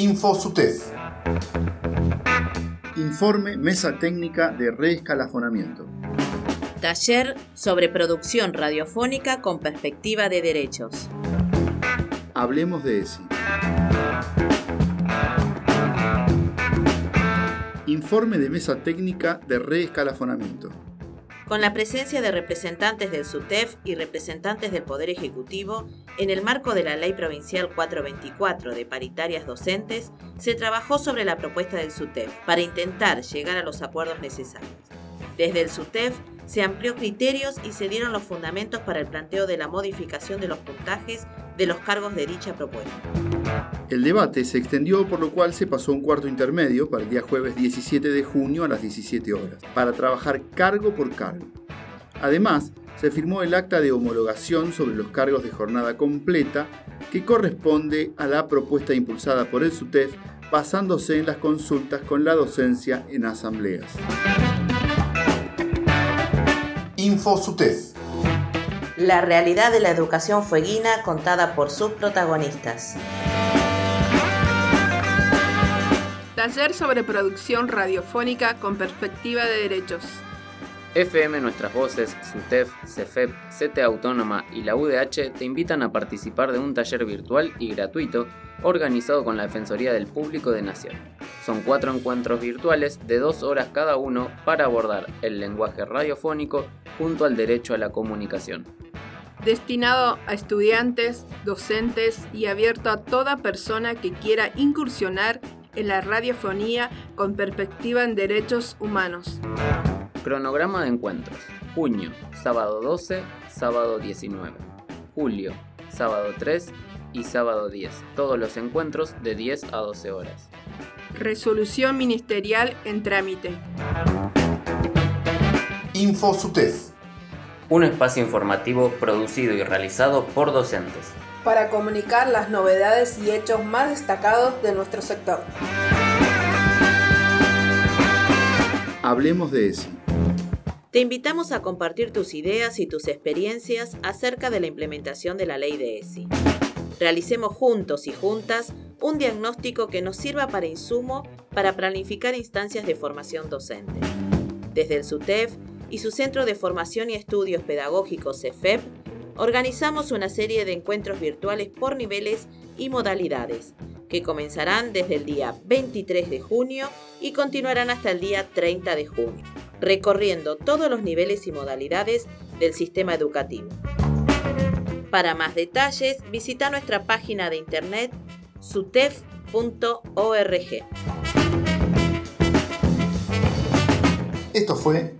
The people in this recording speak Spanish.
InfoSUTEF. Informe Mesa Técnica de Reescalafonamiento. Taller sobre producción radiofónica con perspectiva de derechos. Hablemos de ESI. Informe de Mesa Técnica de Reescalafonamiento con la presencia de representantes del SUTEF y representantes del Poder Ejecutivo, en el marco de la Ley Provincial 424 de paritarias docentes, se trabajó sobre la propuesta del SUTEF para intentar llegar a los acuerdos necesarios. Desde el SUTEF se amplió criterios y se dieron los fundamentos para el planteo de la modificación de los puntajes de los cargos de dicha propuesta. El debate se extendió por lo cual se pasó un cuarto intermedio para el día jueves 17 de junio a las 17 horas, para trabajar cargo por cargo. Además, se firmó el acta de homologación sobre los cargos de jornada completa que corresponde a la propuesta impulsada por el SUTEF basándose en las consultas con la docencia en asambleas. InfoSUTEF la realidad de la educación fueguina contada por sus protagonistas. Taller sobre producción radiofónica con perspectiva de derechos. FM Nuestras Voces, SUTEF, CEFEP, CT Autónoma y la UDH te invitan a participar de un taller virtual y gratuito organizado con la Defensoría del Público de Nación. Son cuatro encuentros virtuales de dos horas cada uno para abordar el lenguaje radiofónico junto al derecho a la comunicación destinado a estudiantes, docentes y abierto a toda persona que quiera incursionar en la radiofonía con perspectiva en derechos humanos. Cronograma de encuentros. Junio, sábado 12, sábado 19. Julio, sábado 3 y sábado 10. Todos los encuentros de 10 a 12 horas. Resolución ministerial en trámite. InfoSUTEF un espacio informativo producido y realizado por docentes. Para comunicar las novedades y hechos más destacados de nuestro sector. Hablemos de eso. Te invitamos a compartir tus ideas y tus experiencias acerca de la implementación de la ley de ESI. Realicemos juntos y juntas un diagnóstico que nos sirva para insumo para planificar instancias de formación docente. Desde el SUTEF y su Centro de Formación y Estudios Pedagógicos CEFEP, organizamos una serie de encuentros virtuales por niveles y modalidades, que comenzarán desde el día 23 de junio y continuarán hasta el día 30 de junio, recorriendo todos los niveles y modalidades del sistema educativo. Para más detalles, visita nuestra página de internet sutef.org. Esto fue